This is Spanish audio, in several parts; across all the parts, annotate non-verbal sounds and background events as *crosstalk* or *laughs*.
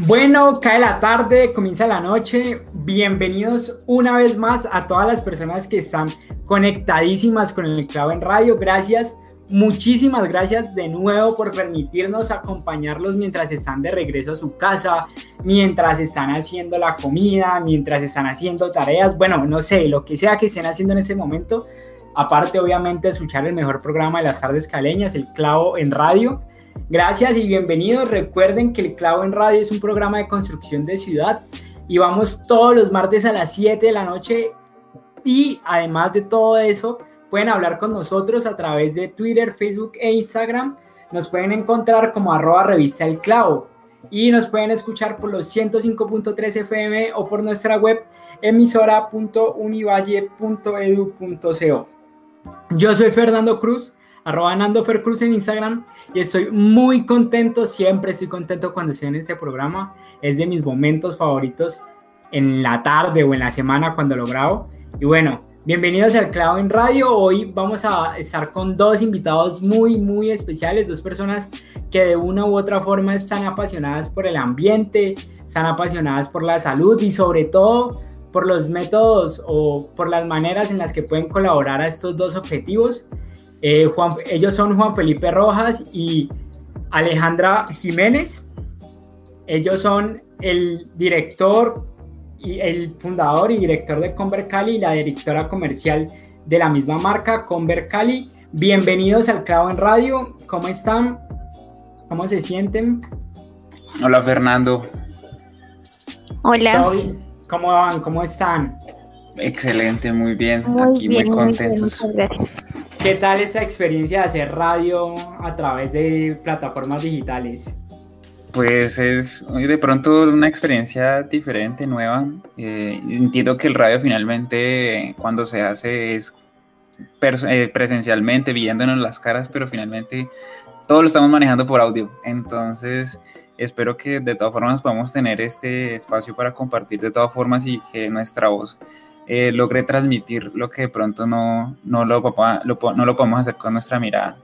Bueno, cae la tarde, comienza la noche. Bienvenidos una vez más a todas las personas que están conectadísimas con el clavo en radio. Gracias, muchísimas gracias de nuevo por permitirnos acompañarlos mientras están de regreso a su casa, mientras están haciendo la comida, mientras están haciendo tareas. Bueno, no sé, lo que sea que estén haciendo en ese momento. Aparte, obviamente, escuchar el mejor programa de las tardes caleñas, el clavo en radio. Gracias y bienvenidos. Recuerden que El Clavo en Radio es un programa de construcción de ciudad y vamos todos los martes a las 7 de la noche y además de todo eso pueden hablar con nosotros a través de Twitter, Facebook e Instagram. Nos pueden encontrar como arroba revista El Clavo y nos pueden escuchar por los 105.3 FM o por nuestra web emisora.univalle.edu.co. Yo soy Fernando Cruz arroba Nando Cruz en Instagram y estoy muy contento, siempre estoy contento cuando estoy en este programa, es de mis momentos favoritos en la tarde o en la semana cuando lo grabo. Y bueno, bienvenidos al Clavo en Radio, hoy vamos a estar con dos invitados muy, muy especiales, dos personas que de una u otra forma están apasionadas por el ambiente, están apasionadas por la salud y sobre todo por los métodos o por las maneras en las que pueden colaborar a estos dos objetivos. Eh, ellos son Juan Felipe Rojas y Alejandra Jiménez. Ellos son el director y el fundador y director de Conver Cali y la directora comercial de la misma marca, Conver Cali. Bienvenidos al Clavo en Radio. ¿Cómo están? ¿Cómo se sienten? Hola Fernando. Hola. ¿Cómo van? ¿Cómo están? Excelente, muy bien. Aquí muy contentos. ¿Qué tal esa experiencia de hacer radio a través de plataformas digitales? Pues es de pronto una experiencia diferente, nueva. Eh, entiendo que el radio finalmente cuando se hace es eh, presencialmente, viéndonos las caras, pero finalmente todo lo estamos manejando por audio. Entonces espero que de todas formas podamos tener este espacio para compartir de todas formas y que nuestra voz eh, logré transmitir lo que de pronto no, no, lo, no lo podemos hacer con nuestra mirada.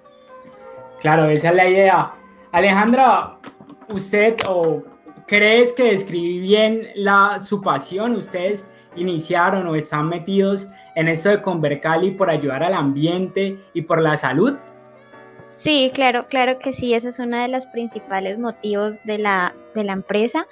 Claro, esa es la idea. Alejandra, ¿usted o crees que describí bien la, su pasión? ¿Ustedes iniciaron o están metidos en esto de Convercali por ayudar al ambiente y por la salud? Sí, claro, claro que sí, eso es uno de los principales motivos de la, de la empresa.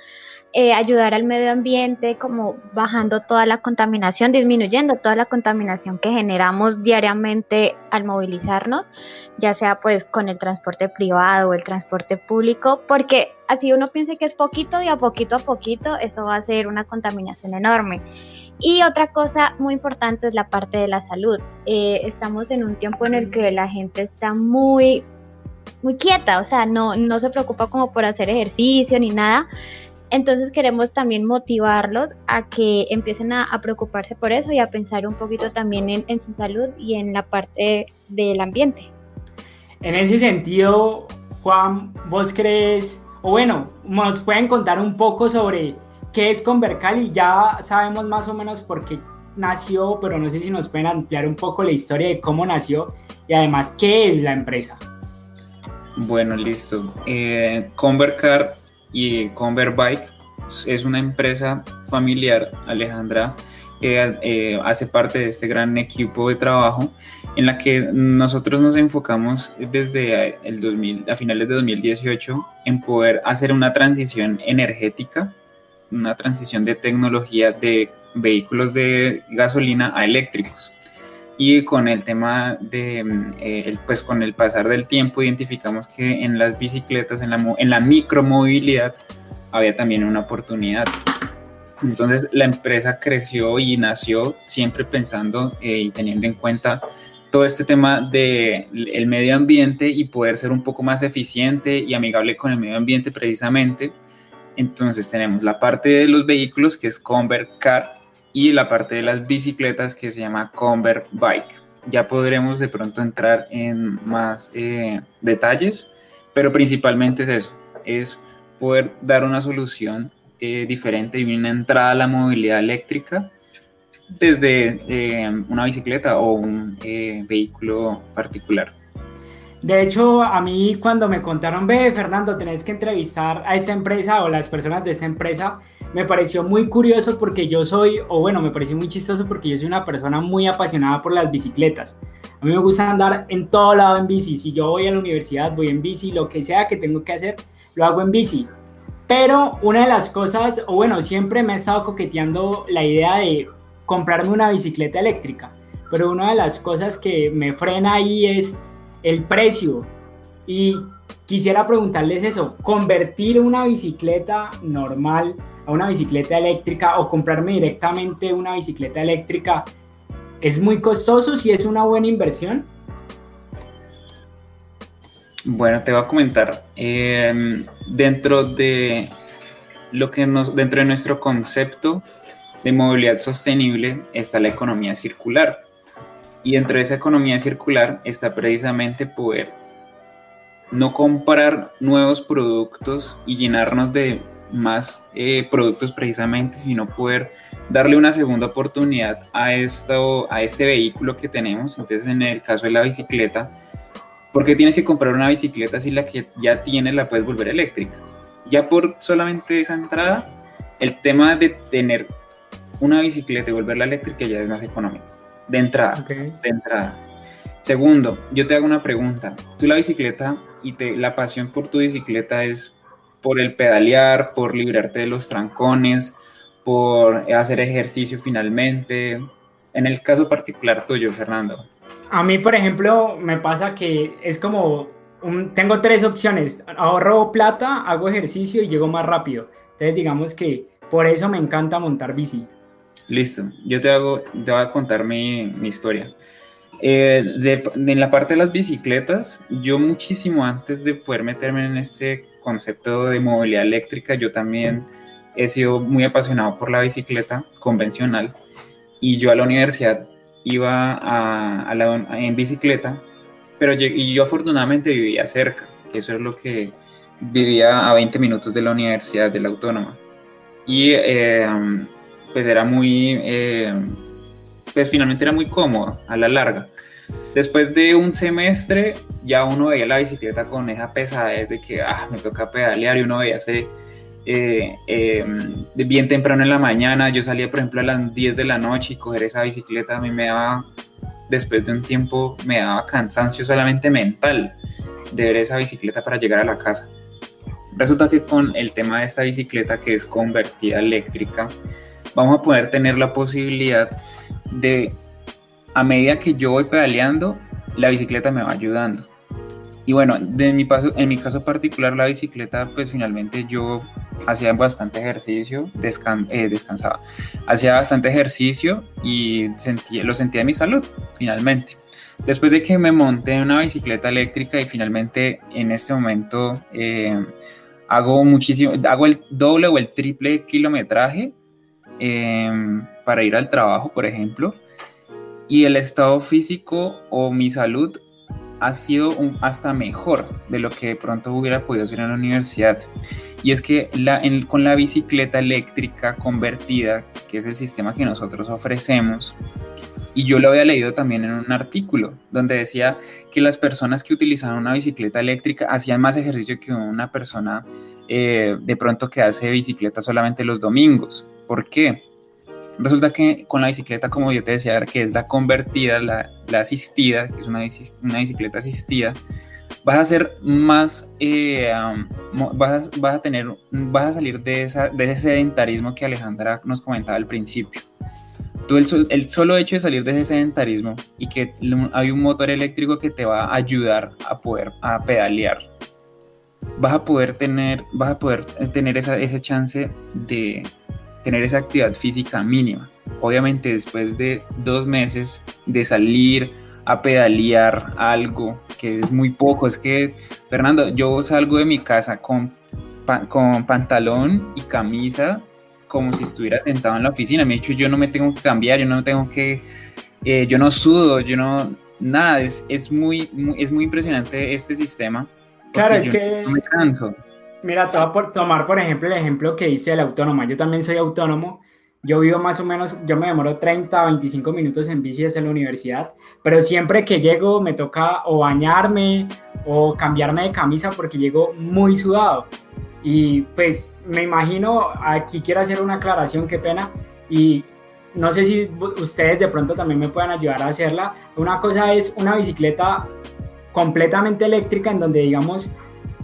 Eh, ayudar al medio ambiente, como bajando toda la contaminación, disminuyendo toda la contaminación que generamos diariamente al movilizarnos, ya sea pues con el transporte privado o el transporte público, porque así uno piensa que es poquito y a poquito a poquito eso va a ser una contaminación enorme. Y otra cosa muy importante es la parte de la salud. Eh, estamos en un tiempo en el que la gente está muy muy quieta, o sea, no, no se preocupa como por hacer ejercicio ni nada. Entonces queremos también motivarlos a que empiecen a, preocuparse por eso y a pensar un poquito también en, su salud y en la parte del ambiente. En ese sentido, Juan, ¿vos crees, o bueno, nos pueden contar un poco sobre qué es Convercali? Ya sabemos más o menos por qué nació, pero no sé si nos pueden ampliar un poco la historia de cómo nació y además qué es la empresa. Bueno, listo. Eh, Convercar y Convert Bike es una empresa familiar, Alejandra eh, hace parte de este gran equipo de trabajo en la que nosotros nos enfocamos desde el 2000, a finales de 2018 en poder hacer una transición energética, una transición de tecnología de vehículos de gasolina a eléctricos. Y con el tema de, eh, pues con el pasar del tiempo, identificamos que en las bicicletas, en la, en la micromovilidad, había también una oportunidad. Entonces la empresa creció y nació siempre pensando eh, y teniendo en cuenta todo este tema del el medio ambiente y poder ser un poco más eficiente y amigable con el medio ambiente precisamente Entonces tenemos la parte de los vehículos que es Convert Car y la parte de las bicicletas que se llama Convert Bike. Ya podremos de pronto entrar en más eh, detalles, pero principalmente es eso, es poder dar una solución eh, diferente y una entrada a la movilidad eléctrica desde eh, una bicicleta o un vehículo particular. De hecho, a mí cuando me contaron, ve, Fernando, tenés que entrevistar a esa empresa o las personas de esa empresa, me pareció muy curioso porque yo soy, o bueno, me pareció muy chistoso porque yo soy una persona muy apasionada por las bicicletas. A mí me gusta andar en todo lado en bici. Si yo voy a la universidad, voy en bici, lo que sea que tengo que hacer, lo hago en bici. Pero una de las cosas, o bueno, siempre me he estado coqueteando la idea de comprarme una bicicleta eléctrica. Pero una de las cosas que me frena ahí es el precio. Y quisiera preguntarles eso, convertir una bicicleta normal a una bicicleta eléctrica o comprarme directamente una bicicleta eléctrica, ¿es muy costoso si es una buena inversión? Bueno, te voy a comentar. Em, dentro de lo que nos, dentro de nuestro concepto de movilidad sostenible está la economía circular. Y dentro de esa economía circular está precisamente poder no comprar nuevos productos y llenarnos de más eh, productos precisamente, sino poder darle una segunda oportunidad a, esto, a este vehículo que tenemos. Entonces, en el caso de la bicicleta, ¿por qué tienes que comprar una bicicleta si la que ya tienes la puedes volver eléctrica? Ya por solamente esa entrada, el tema de tener una bicicleta y volverla eléctrica ya es más económico. De entrada. De entrada. Segundo, yo te hago una pregunta. Tú la bicicleta y te, la pasión por tu bicicleta es por el pedalear, por librarte de los trancones, por hacer ejercicio finalmente. En el caso particular tuyo, Fernando. A mí, por ejemplo, me pasa que es como, un, tengo tres opciones. Ahorro plata, hago ejercicio y llego más rápido. Entonces, digamos que por eso me encanta montar bici. Listo, yo te, hago, te voy a contar mi, mi historia. Eh, de, en la parte de las bicicletas, yo muchísimo antes de poder meterme en este concepto de movilidad eléctrica, yo también he sido muy apasionado por la bicicleta convencional y yo a la universidad iba a, a la, en bicicleta, pero yo, y yo afortunadamente vivía cerca, que eso es lo que vivía a 20 minutos de la universidad de la autónoma. Y eh, pues era muy, eh, pues finalmente era muy cómodo a la larga. Después de un semestre ya uno veía la bicicleta con esa pesadez de que ah, me toca pedalear y uno veía ese, eh, eh, bien temprano en la mañana, yo salía por ejemplo a las 10 de la noche y coger esa bicicleta a mí me daba, después de un tiempo, me daba cansancio solamente mental de ver esa bicicleta para llegar a la casa. Resulta que con el tema de esta bicicleta que es convertida eléctrica, vamos a poder tener la posibilidad de, a medida que yo voy pedaleando, la bicicleta me va ayudando. Y bueno, de mi paso, en mi caso particular, la bicicleta, pues finalmente yo hacía bastante ejercicio, eh, descansaba, hacía bastante ejercicio y sentía, lo sentía en mi salud, finalmente. Después de que me monté en una bicicleta eléctrica y finalmente en este momento eh, hago muchísimo, hago el doble o el triple kilometraje Em, para ir al trabajo, por ejemplo, y el estado físico o mi salud ha sido hasta mejor de lo que de pronto hubiera podido ser en la universidad. Y es que con la bicicleta eléctrica convertida, que es el sistema que nosotros ofrecemos, y yo lo había leído también en un artículo donde decía que las personas que utilizaban una bicicleta eléctrica hacían más ejercicio que una persona eh, de pronto que hace bicicleta solamente los domingos. ¿Por qué? Resulta que con la bicicleta, como yo te decía, que es la convertida, la, asistida, que es una, bicicleta asistida, vas a ser más, eh, vas, a, tener, vas a salir de, esa, de ese sedentarismo que Alejandra nos comentaba al principio. Tú el, el, solo hecho de salir de ese sedentarismo y que hay un motor eléctrico que te va a ayudar a poder a pedalear, vas a poder tener, vas a poder tener esa, ese chance de, tener esa actividad física mínima. Obviamente después de dos meses de salir a pedalear algo que es muy poco, es que, Fernando, yo salgo de mi casa con con pantalón y camisa como si estuviera sentado en la oficina. Me he dicho, yo no me tengo que cambiar, yo no tengo que, eh, yo no sudo, yo no, nada, es, es muy, es muy impresionante este sistema. Claro, es que... No me canso. Mira, todo por tomar, por ejemplo, el ejemplo que dice el autónomo. Yo también soy autónomo. Yo vivo más o menos, yo me demoro 30 o 25 minutos en bici desde la universidad, pero siempre que llego me toca o bañarme o cambiarme de camisa porque llego muy sudado. Y pues me imagino, aquí quiero hacer una aclaración, qué pena, y no sé si ustedes de pronto también me puedan ayudar a hacerla. Una cosa es una bicicleta completamente eléctrica en donde digamos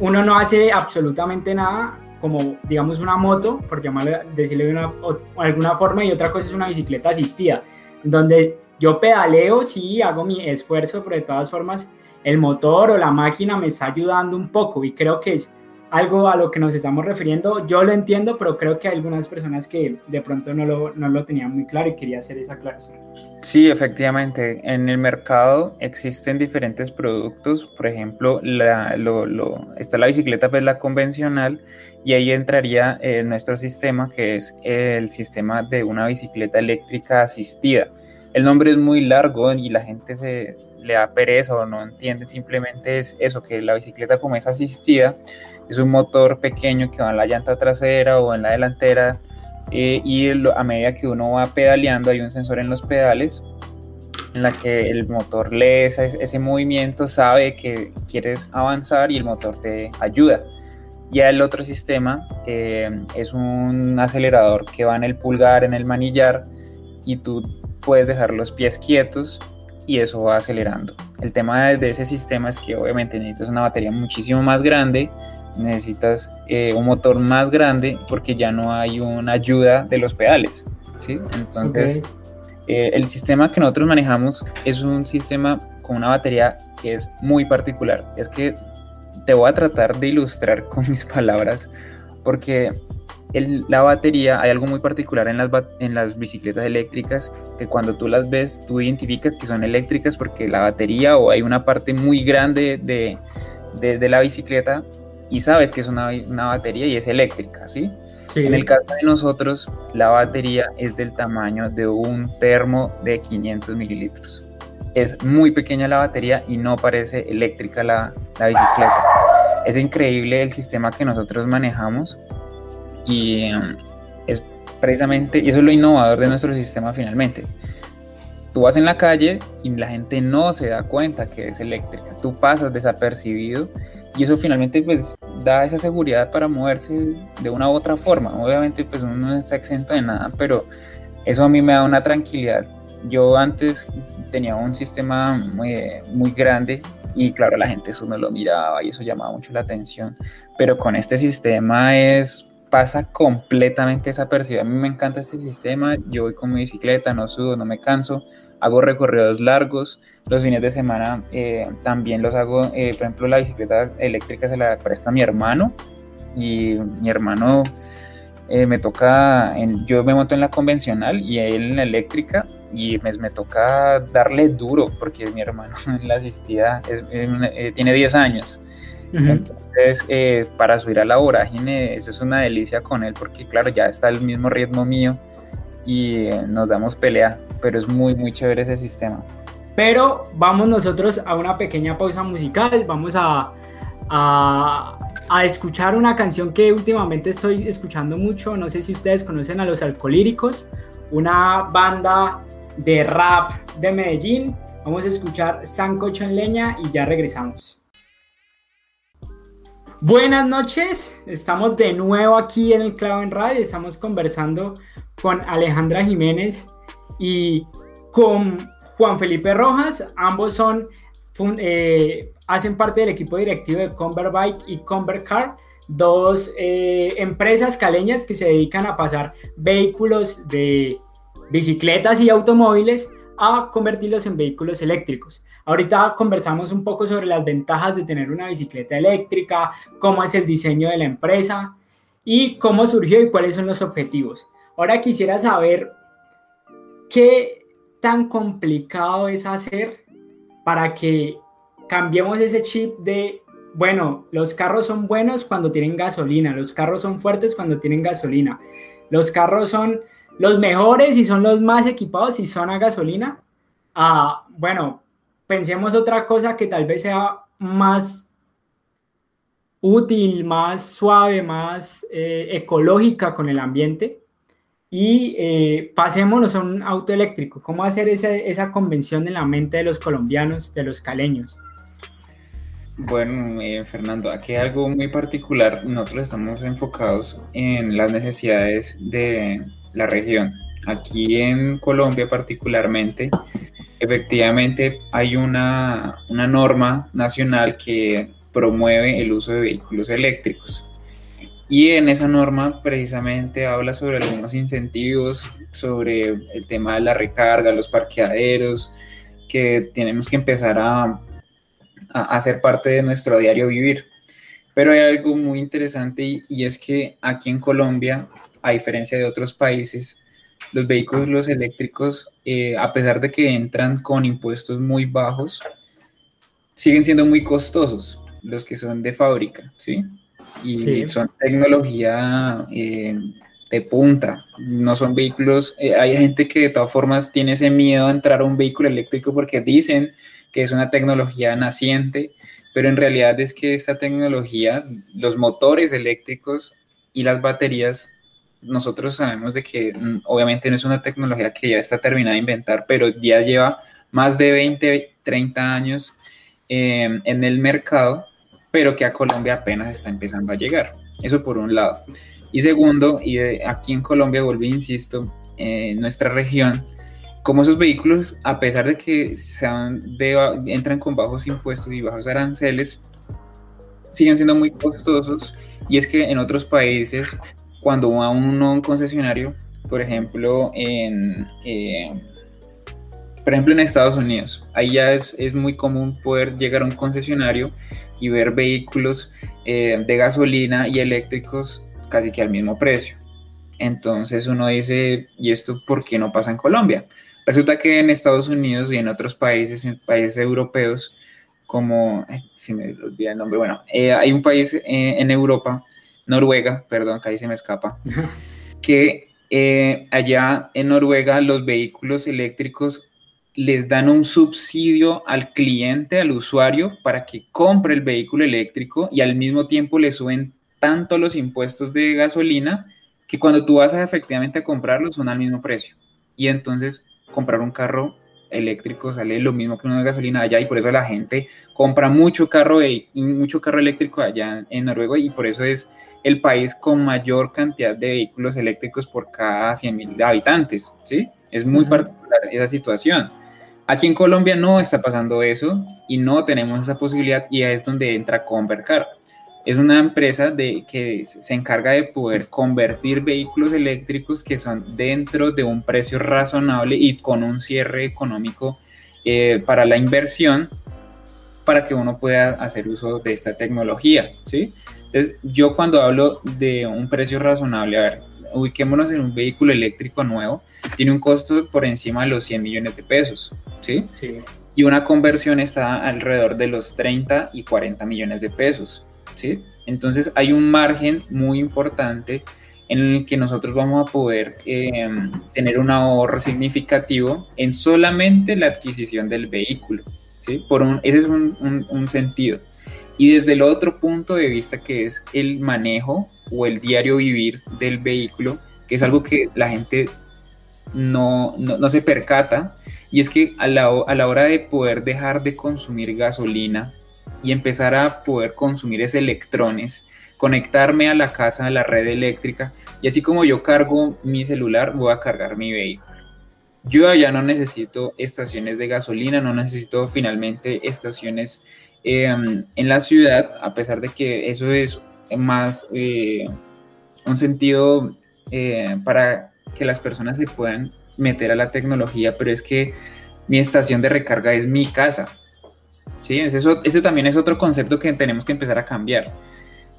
uno no hace absolutamente nada como digamos una moto, por llamarle, decirle de una, alguna forma, y otra cosa es una bicicleta asistida, donde yo pedaleo, sí, hago mi esfuerzo, pero de todas formas el motor o la máquina me está ayudando un poco y creo que es algo a lo que nos estamos refiriendo. Yo lo entiendo, pero creo que hay algunas personas que de pronto no lo, no lo tenían muy claro y quería hacer esa aclaración. Sí, efectivamente. En el mercado existen diferentes productos. Por ejemplo, está la bicicleta, pues la convencional, y ahí entraría eh, nuestro sistema, que es el sistema de una bicicleta eléctrica asistida. El nombre es muy largo y la gente se le da pereza o no entiende. Simplemente es eso, que la bicicleta como es asistida, es un motor pequeño que va en la llanta trasera o en la delantera eh, y a medida que uno va pedaleando hay un sensor en los pedales en la que el motor lee ese, movimiento, sabe que quieres avanzar y el motor te ayuda. Ya el otro sistema eh, es un acelerador que va en el pulgar, en el manillar y tú puedes dejar los pies quietos y eso va acelerando. El tema de ese sistema es que obviamente necesitas una batería muchísimo más grande necesitas eh, un motor más grande porque ya no hay una ayuda de los pedales. ¿sí? Entonces, eh, el sistema que nosotros manejamos es un sistema con una batería que es muy particular. Es que te voy a tratar de ilustrar *laughs* con mis palabras porque la batería, hay algo muy particular en las, en las bicicletas eléctricas que cuando tú las ves, tú identificas que son eléctricas porque la batería o hay una parte muy grande de, de, de la bicicleta y sabes que es una, una batería y es eléctrica, ¿sí? En el caso de nosotros, la batería es del tamaño de un termo de 500 mililitros. Es muy pequeña la batería y no parece eléctrica la, la bicicleta. Es increíble el sistema que nosotros manejamos y um, es precisamente, y eso es lo innovador de nuestro sistema finalmente. Tú vas en la calle y la gente no se da cuenta que es eléctrica. Tú pasas desapercibido y eso finalmente pues da esa seguridad para moverse de una u otra forma. Obviamente pues uno no está exento de nada, pero eso a mí me da una tranquilidad. Yo antes tenía un sistema muy, muy grande y claro, la gente eso no lo miraba y eso llamaba mucho la atención, pero con este sistema es pasa completamente desapercibido. A mí me encanta este sistema, yo voy con mi bicicleta, no sudo, no me canso, hago recorridos largos, los fines de semana eh, también los hago, eh, por ejemplo, la bicicleta eléctrica se la presta a mi hermano y mi hermano eh, me toca, en, yo me monto en la convencional y él en la eléctrica y me, me toca darle duro porque mi hermano en *laughs* la asistida es, tiene 10 años. Entonces, para subir a la vorágine, eso es una delicia con él porque, claro, ya está el mismo ritmo mío y nos damos pelea, pero es muy, muy chévere ese sistema. Pero vamos nosotros a una pequeña pausa musical, vamos a, a, escuchar una canción que últimamente estoy escuchando mucho, no sé si ustedes conocen a Los Alcolíricos, una banda de rap de Medellín. Vamos a escuchar Sancocho en Leña y ya regresamos. Buenas noches, estamos de nuevo aquí en el Clavo en Radio, estamos conversando con Alejandra Jiménez y con Juan Felipe Rojas, ambos son, eh, hacen parte del equipo directivo de Convert Bike y Convert Car, dos eh, empresas caleñas que se dedican a pasar vehículos de bicicletas y automóviles a convertirlos en vehículos eléctricos. Ahorita conversamos un poco sobre las ventajas de tener una bicicleta eléctrica, cómo es el diseño de la empresa y cómo surgió y cuáles son los objetivos. Ahora quisiera saber qué tan complicado es hacer para que cambiemos ese chip de bueno, los carros son buenos cuando tienen gasolina, los carros son fuertes cuando tienen gasolina, los carros son los mejores y son los más equipados y son a gasolina. Ah, bueno, pensemos otra cosa que tal vez sea más útil, más suave, más eh, ecológica con el ambiente. Y eh, pasémonos a un auto eléctrico. ¿Cómo hacer esa, esa convención en la mente de los colombianos, de los caleños? Bueno, eh, Fernando, aquí hay algo muy particular. Nosotros estamos enfocados en las necesidades de la región. Aquí en Colombia particularmente, efectivamente hay una, una norma nacional que promueve el uso de vehículos eléctricos. Y en esa norma precisamente habla sobre algunos incentivos, sobre el tema de la recarga, los parqueaderos, que tenemos que empezar a, a hacer parte de nuestro diario vivir. Pero hay algo muy interesante y, y, es que aquí en Colombia, a diferencia de otros países, los vehículos eléctricos, eh, a pesar de que entran con impuestos muy bajos, siguen siendo muy costosos los que son de fábrica, ¿sí? y son tecnología eh, de punta, no son vehículos, eh, hay gente que de todas formas tiene ese miedo a entrar a un vehículo eléctrico porque dicen que es una tecnología naciente, pero en realidad es que esta tecnología, los motores eléctricos y las baterías, nosotros sabemos de que mm, obviamente no es una tecnología que ya está terminada de inventar, pero ya lleva más de 20, 30 años eh, en el mercado pero que a Colombia apenas está empezando a llegar. Eso por un lado. Y segundo, y aquí en Colombia, volví, insisto, en nuestra región, como esos vehículos, a pesar de que sean de, entran con bajos impuestos y bajos aranceles, siguen siendo muy costosos. Y es que en otros países, cuando va uno a un concesionario, por ejemplo, en, eh, por ejemplo, en Estados Unidos, ahí ya es, es, muy común poder llegar a un concesionario y ver vehículos eh, de gasolina y eléctricos casi que al mismo precio. Entonces uno dice, ¿y esto por qué no pasa en Colombia? Resulta que en Estados Unidos y en otros países, en países europeos, como, si me olvida el nombre, bueno, eh, hay un país eh, en Europa, Noruega, perdón, que ahí se me escapa, *laughs* que allá en Noruega los vehículos eléctricos les dan un subsidio al cliente, al usuario, para que compre el vehículo eléctrico y al mismo tiempo le suben tanto los impuestos de gasolina que cuando tú vas a efectivamente a comprarlo son al mismo precio. Y entonces comprar un carro eléctrico sale lo mismo que uno de gasolina allá y por eso la gente compra mucho carro, mucho carro eléctrico allá en Noruega y por eso es el país con mayor cantidad de vehículos eléctricos por cada 100.000 habitantes, ¿sí? Es muy particular esa situación. Aquí en Colombia no está pasando eso y no tenemos esa posibilidad y es donde entra Convercar. Es una empresa de, que se encarga de poder convertir vehículos eléctricos que son dentro de un precio razonable y con un cierre económico eh, para la inversión para que uno pueda hacer uso de esta tecnología, ¿sí? Entonces, yo cuando hablo de un precio razonable, a ver, ubiquémonos en un vehículo eléctrico nuevo, tiene un costo por encima de los 100 millones de pesos, ¿sí? Sí. Y una conversión está alrededor de los 30 y 40 millones de pesos, ¿sí? Entonces hay un margen muy importante en el que nosotros vamos a poder em, tener un ahorro significativo en solamente la adquisición del vehículo, ¿sí? Por un, ese es un, un, un sentido. Y desde el otro punto de vista que es el manejo o el diario vivir del vehículo, que es algo que la gente no, no, se percata, y es que a la, a la hora de poder dejar de consumir gasolina y empezar a poder consumir esos electrones, conectarme a la casa, a la red eléctrica, y así como yo cargo mi celular, voy a cargar mi vehículo. Yo ya no necesito estaciones de gasolina, no necesito finalmente estaciones em, en la ciudad, a pesar de que eso es más eh, un sentido eh, para que las personas se puedan meter a la tecnología, pero es que mi estación de recarga es mi casa. ¿Sí? Eso, ese también es otro concepto que tenemos que empezar a cambiar.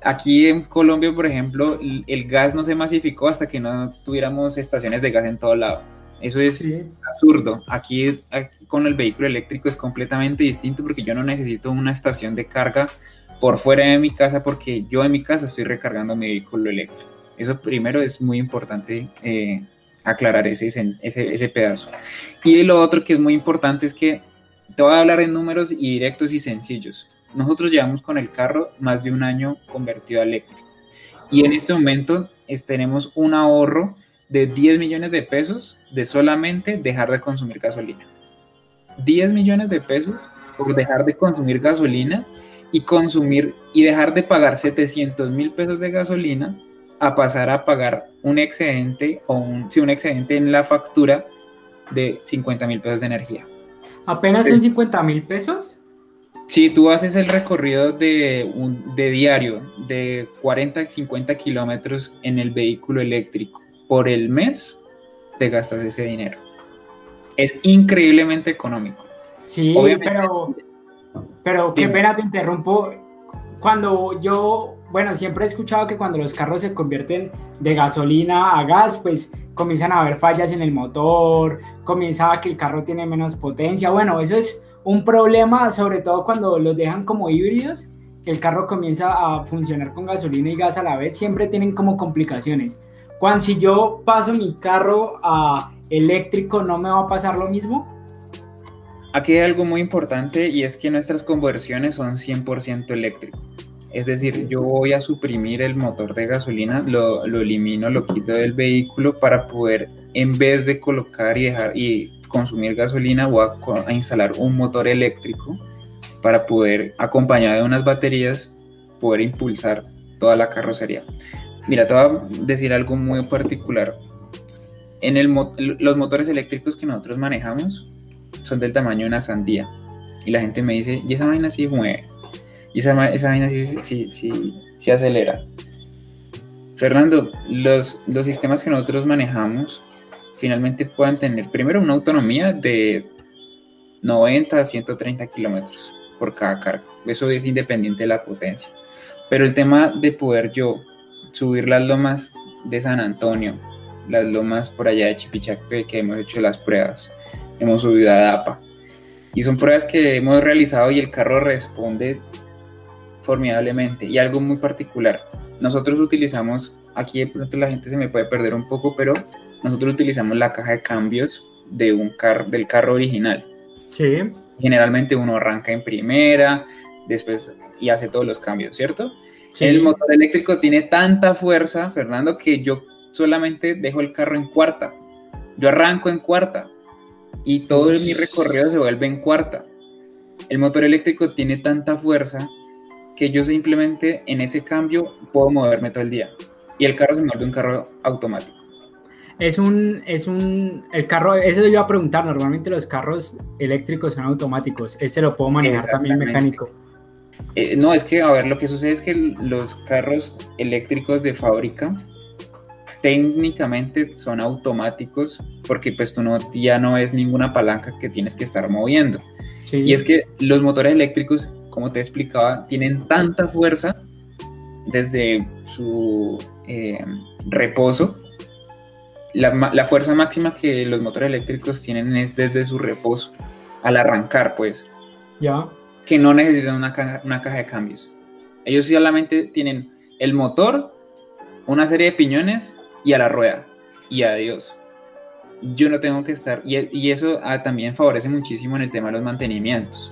Aquí en Colombia, por ejemplo, el gas no se masificó hasta que no tuviéramos estaciones de gas en todo lado. Eso es absurdo. Aquí, aquí, con el vehículo eléctrico es completamente distinto porque yo no necesito una estación de carga por fuera de mi casa porque yo en mi casa estoy recargando mi vehículo eléctrico. Eso primero es muy importante eh, aclarar ese, ese, ese pedazo. Y lo otro que es muy importante es que te voy a hablar en números y directos y sencillos. Nosotros llevamos con el carro más de un año convertido a eléctrico. Y en este momento tenemos un ahorro de 10 millones de pesos de solamente dejar de consumir gasolina. 10 millones de pesos por dejar de consumir gasolina y consumir y dejar de pagar 700 mil pesos de gasolina a pasar a pagar un excedente o un, un excedente en la factura de 50 mil pesos de energía. ¿Apenas son 50 mil pesos? Si tú haces el recorrido de, un, de diario de 40 50 kilómetros en el vehículo eléctrico por el mes, te gastas ese dinero. Es increíblemente económico. Sí, pero, pero qué pena te interrumpo. Cuando yo, bueno, siempre he escuchado que cuando los carros se convierten de gasolina a gas, pues comienzan a haber fallas en el motor, comienza a que el carro tiene menos potencia. Bueno, eso es un problema, sobre todo cuando los dejan como híbridos, que el carro comienza a funcionar con gasolina y gas a la vez, siempre tienen como complicaciones. Cuando si yo paso mi carro a eléctrico, ¿no me va a pasar lo mismo? Aquí hay algo muy importante y es que nuestras conversiones son 100% eléctrico. Es decir, yo voy a suprimir el motor de gasolina, lo, lo, elimino, lo quito del vehículo para poder, en vez de colocar y dejar y consumir gasolina, voy a, a instalar un motor eléctrico para poder, acompañado de unas baterías, poder impulsar toda la carrocería. Mira, te voy a decir algo muy particular. En el, los motores eléctricos que nosotros manejamos son del tamaño de una sandía. Y la gente me dice, ¿y esa vaina sí mueve? Y esa, esa vaina sí, sí, acelera. Fernando, los, los sistemas que nosotros manejamos finalmente puedan tener primero una autonomía de 90 a 130 kilómetros por cada carga. Eso es independiente de la potencia. Pero el tema de poder yo subir las lomas de San Antonio, las lomas por allá de Chipichape que hemos hecho las pruebas, hemos subido a DAPA. Y son pruebas que hemos realizado y el carro responde formidablemente. Y algo muy particular, nosotros utilizamos, aquí de pronto la gente se me puede perder un poco, pero nosotros utilizamos la caja de cambios de un carro, del carro original. Sí. Generalmente uno arranca en primera, después y hace todos los cambios, ¿cierto? El motor eléctrico tiene tanta fuerza, Fernando, que yo solamente dejo el carro en cuarta. Yo arranco en cuarta y todo mi recorrido se vuelve en cuarta. El motor eléctrico tiene tanta fuerza que yo simplemente en ese cambio puedo moverme todo el día. Y el carro se vuelve un carro automático. Es un, es un, el carro, eso yo iba a preguntar, normalmente los carros eléctricos son automáticos, ese lo puedo manejar también mecánico. Eh, no, es que, a ver, lo que sucede es que los carros eléctricos de fábrica técnicamente son automáticos porque pues tú no, ya no es ninguna palanca que tienes que estar moviendo. Y es que los motores eléctricos, como te explicaba, tienen tanta fuerza desde su eh, reposo. La, la, fuerza máxima que los motores eléctricos tienen es desde su reposo, al arrancar, pues. Ya. Que no necesitan una caja, una caja de cambios. Ellos solamente tienen el motor, una serie de piñones y a la rueda y adiós. Yo no tengo que estar, y, eso ah, también favorece muchísimo en el tema de los mantenimientos,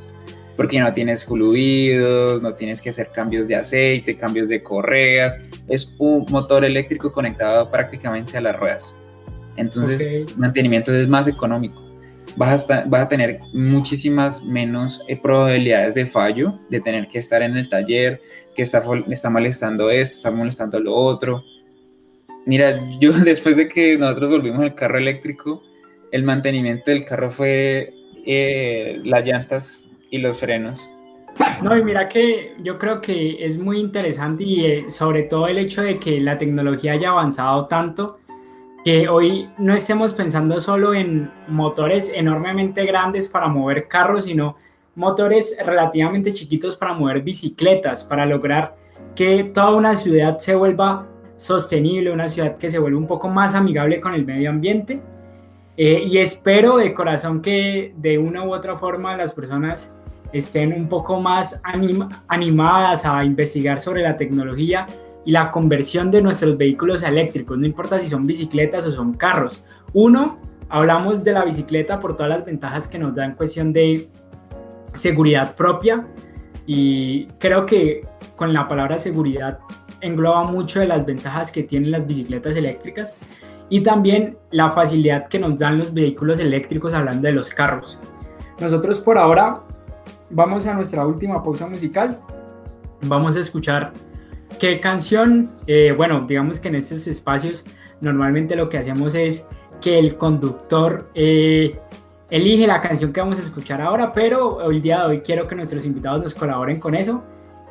porque no tienes fluidos, no tienes que hacer cambios de aceite, cambios de correas, es un motor eléctrico conectado prácticamente a las ruedas. Entonces, el mantenimiento es más económico. Vas a, vas a tener muchísimas menos eh, probabilidades de fallo, de tener que estar en el taller, que está, está molestando esto, está molestando lo otro Mira, *laughs* yo después de que nosotros volvimos al carro eléctrico, el mantenimiento del carro fue eh, las llantas y los frenos. No, y mira que yo creo que es muy interesante y eh, sobre todo el hecho de que la tecnología haya avanzado tanto que hoy no estemos pensando solo en motores enormemente grandes para mover carros, sino motores relativamente chiquitos para mover bicicletas, para lograr que toda una ciudad se vuelva sostenible, una ciudad que se vuelve un poco más amigable con el medio ambiente. Eh, y espero de corazón que de una u otra forma las personas estén un poco más animadas a investigar sobre la tecnología y la conversión de nuestros vehículos eléctricos, no importa si son bicicletas o son carros. Uno, hablamos de la bicicleta por todas las ventajas que nos da en cuestión de seguridad propia y creo que con la palabra seguridad engloba mucho de las ventajas que tienen las bicicletas eléctricas y también la facilidad que nos dan los vehículos eléctricos hablando de los carros. Nosotros por ahora vamos a nuestra última pausa musical. Vamos a escuchar qué canción, eh, bueno, digamos que en estos espacios normalmente lo que hacemos es que el conductor eh, elige la canción que vamos a escuchar ahora, pero el día de hoy quiero que nuestros invitados nos colaboren con eso.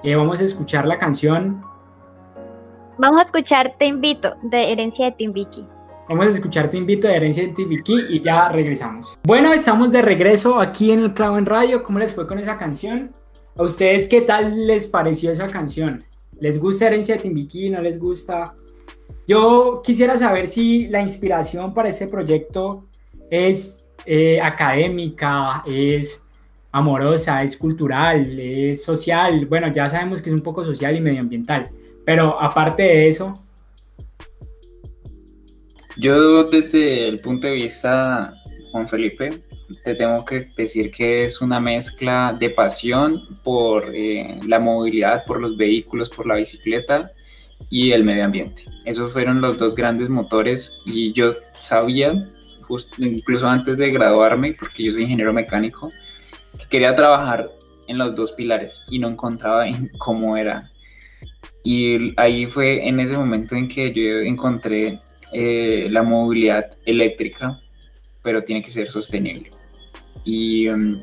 Eh, vamos a escuchar la canción. Vamos a escuchar Te Invito de Herencia de Timbiki. Vamos a escuchar Te Invito de Herencia de Timbiki y ya regresamos. Bueno, estamos de regreso aquí en el Clavo en Radio. ¿Cómo les fue con esa canción? ¿A ustedes qué tal les pareció esa canción? ¿Les gusta Herencia de Timbiki? ¿No les gusta? Yo quisiera saber si la inspiración para ese proyecto es eh, académica, es amorosa, es cultural, es social. Bueno, ya sabemos que es un poco social y medioambiental, pero aparte de eso. Yo desde el punto de vista, Juan Felipe, te tengo que decir que es una mezcla de pasión por eh, la movilidad, por los vehículos, por la bicicleta y el medio ambiente. Esos fueron los dos grandes motores y yo sabía, incluso antes de graduarme, porque yo soy ingeniero mecánico, que quería trabajar en los dos pilares y no encontraba en *laughs* cómo era. Y ahí fue en ese momento en que yo encontré eh, la movilidad eléctrica, pero tiene que ser sostenible. Y um,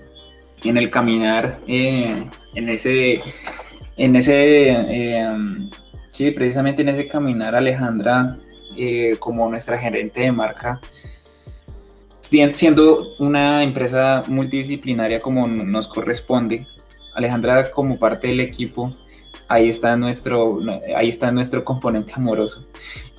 en el caminar, eh, en ese, en ese eh, um, Sí, precisamente en ese caminar, Alejandra, como nuestra gerente de marca, siendo una empresa multidisciplinaria como nos corresponde, Alejandra como parte del equipo, ahí está nuestro, ahí está nuestro componente amoroso.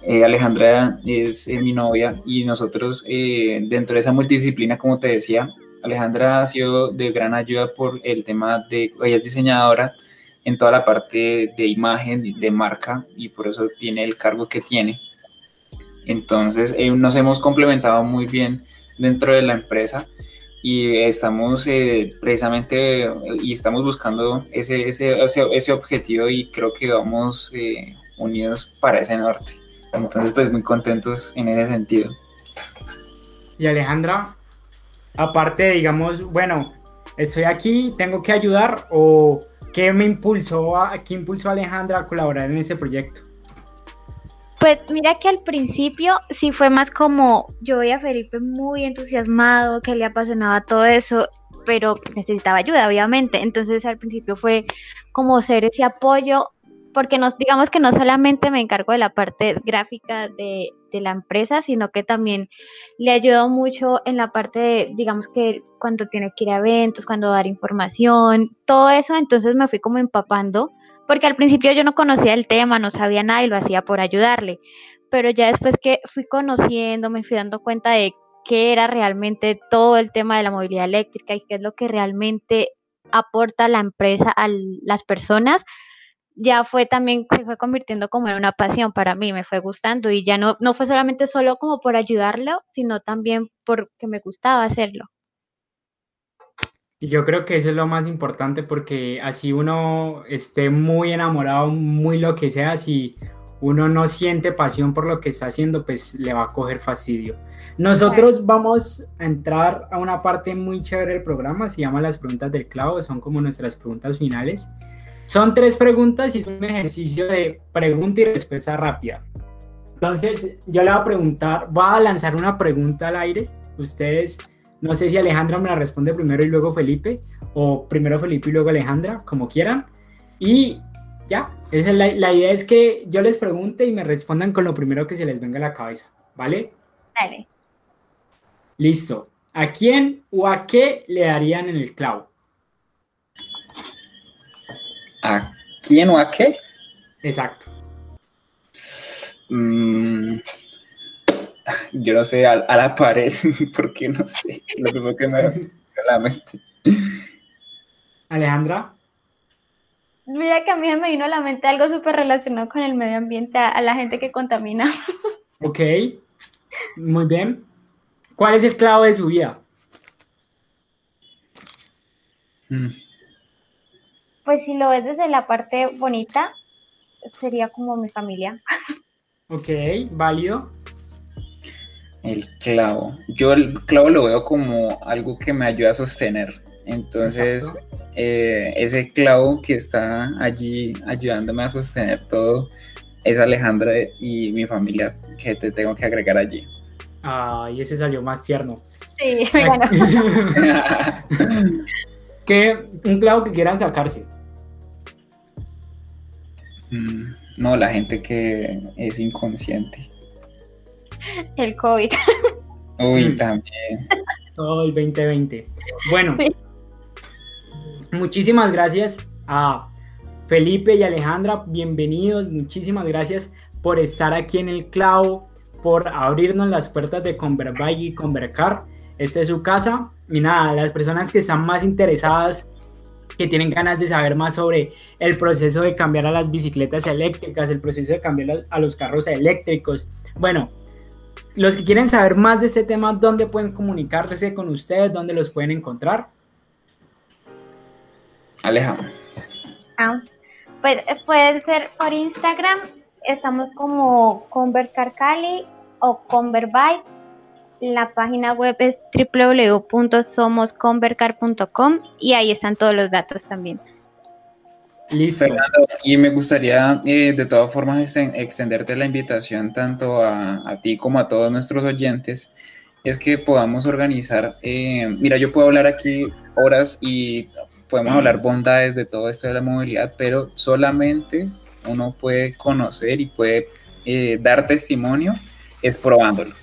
Eh, Alejandra es eh, mi novia y nosotros dentro de esa multidisciplina, como te decía, Alejandra ha sido de gran ayuda por el tema de, ella es diseñadora, en toda la parte de imagen, de marca, y por eso tiene el cargo que tiene. Entonces, eh, nos hemos complementado muy bien dentro de la empresa y estamos eh, precisamente y estamos buscando ese, ese, ese, objetivo y creo que vamos eh, unidos para ese norte. Entonces, pues muy contentos en ese sentido. Y Alejandra, aparte, digamos, bueno, estoy aquí, tengo que ayudar o ¿Qué me impulsó a, qué impulsó a Alejandra a colaborar en ese proyecto? Pues mira que al principio sí fue más como yo veía a Felipe muy entusiasmado, que le apasionaba todo eso, pero necesitaba ayuda, obviamente. Entonces al principio fue como ser ese apoyo porque nos digamos que no solamente me encargo de la parte gráfica de, la empresa, sino que también le ayudo mucho en la parte de, digamos que cuando tiene que ir a eventos, cuando dar información, todo eso, entonces me fui como empapando, porque al principio yo no conocía el tema, no sabía nada y lo hacía por ayudarle, pero ya después que fui conociendo, me fui dando cuenta de qué era realmente todo el tema de la movilidad eléctrica y qué es lo que realmente aporta la empresa a las personas, ya fue también, se fue convirtiendo como en una pasión para mí, me fue gustando y ya no, no fue solamente solo como por ayudarlo, sino también porque me gustaba hacerlo. Y yo creo que eso es lo más importante porque así uno esté muy enamorado, muy lo que sea, si uno no siente pasión por lo que está haciendo, pues le va a coger fastidio. Nosotros vamos a entrar a una parte muy chévere del programa, se llama las preguntas del clavo, son como nuestras preguntas finales. Son tres preguntas y es un ejercicio de pregunta y respuesta rápida. Entonces, yo le voy a preguntar, voy a lanzar una pregunta al aire. Ustedes, no sé si Alejandra me la responde primero y luego Felipe, o primero Felipe y luego Alejandra, como quieran. Y ya, esa es la, la idea es que yo les pregunte y me respondan con lo primero que se les venga a la cabeza, ¿vale? Vale. Listo. ¿A quién o a qué le darían en el clavo? ¿A quién o a qué? Exacto. Mm, *laughs* yo no sé, a, la pared, *laughs* porque no sé, lo primero que me a la mente. Alejandra. Mira que a mí me vino a la mente algo súper relacionado con el medio ambiente, a, la gente que contamina. *laughs* Ok, muy bien. ¿Cuál es el clavo de su vida? Mm. Pues si lo ves desde la parte bonita, sería como mi familia. Ok, válido. El clavo. Yo el clavo lo veo como algo que me ayuda a sostener. Entonces, eh, ese clavo que está allí ayudándome a sostener todo es Alejandra y mi familia que te tengo que agregar allí. Ay, ese salió más tierno. Sí, *laughs* me ganó. *laughs* ¿Qué, un clavo que quieran sacarse? Mm, no, la gente que es inconsciente. El COVID. *laughs* Uy, mm. también. Todo el 2020. Bueno, muchísimas gracias a Felipe y Alejandra. Bienvenidos. Muchísimas gracias por estar aquí en el clavo, por abrirnos las puertas de Converbike y Convercar. Esta es su casa. Y nada, las personas que están más interesadas, que tienen ganas de saber más sobre el proceso de cambiar a las bicicletas eléctricas, el proceso de cambiar a los carros eléctricos. Bueno, los que quieren saber más de este tema, ¿dónde pueden comunicarse con ustedes? ¿Dónde los pueden encontrar? Alejandro. Ah, pues puede ser por Instagram, estamos como Convercarcali o Converbike. La página web es www.somosconvercar.com y ahí están todos los datos también. Listo. Fernando, y me gustaría eh, de todas formas extenderte la invitación tanto a, ti como a todos nuestros oyentes, es que podamos organizar, eh, mira, yo puedo hablar aquí horas y podemos hablar bondades de todo esto de la movilidad, pero solamente uno puede conocer y puede eh, dar testimonio es probándolo.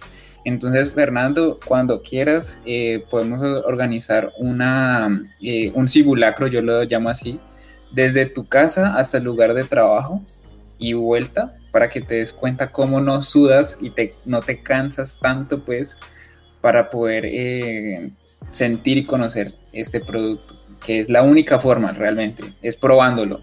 Entonces, Fernando, cuando quieras, podemos organizar una, un simulacro, yo lo llamo así, desde tu casa hasta el lugar de trabajo y vuelta para que te des cuenta cómo no sudas y te, no te cansas tanto pues para poder eh, sentir y conocer este producto, que es la única forma realmente, es probándolo.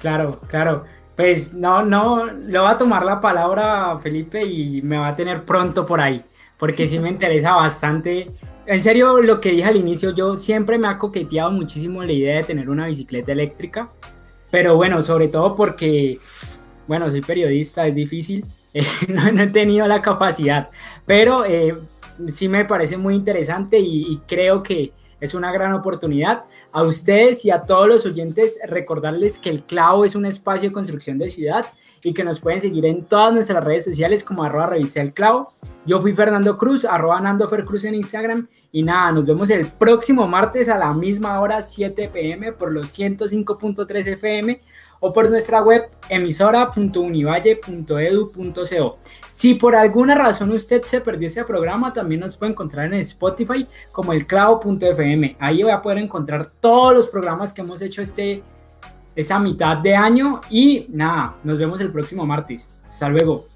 Claro, claro. Pues no, no, le va a tomar la palabra Felipe y me va a tener pronto por ahí, porque sí me *laughs* interesa bastante en serio, lo que dije al inicio, yo siempre me ha coqueteado muchísimo la idea de tener una bicicleta eléctrica, pero bueno, sobre todo porque, bueno, soy periodista, es difícil, *laughs* eh, no, he tenido la capacidad, pero eh, sí me parece muy interesante y creo que es una gran oportunidad. A ustedes y a todos los oyentes recordarles que el clavo es un espacio de construcción de ciudad y que nos pueden seguir en todas nuestras redes sociales como arroba revista el clavo. Yo fui Fernando Cruz, arroba Nando Cruz en Instagram y nada, nos vemos el próximo martes a la misma hora 7 pm por los 105.3 FM o por nuestra web emisora.univalle.edu.co. Si por alguna razón usted se perdió ese programa, también nos puede encontrar en Spotify como el clavo.fm. Ahí va a poder encontrar todos los programas que hemos hecho este esa mitad de año y nada, nos vemos el próximo martes. Hasta luego.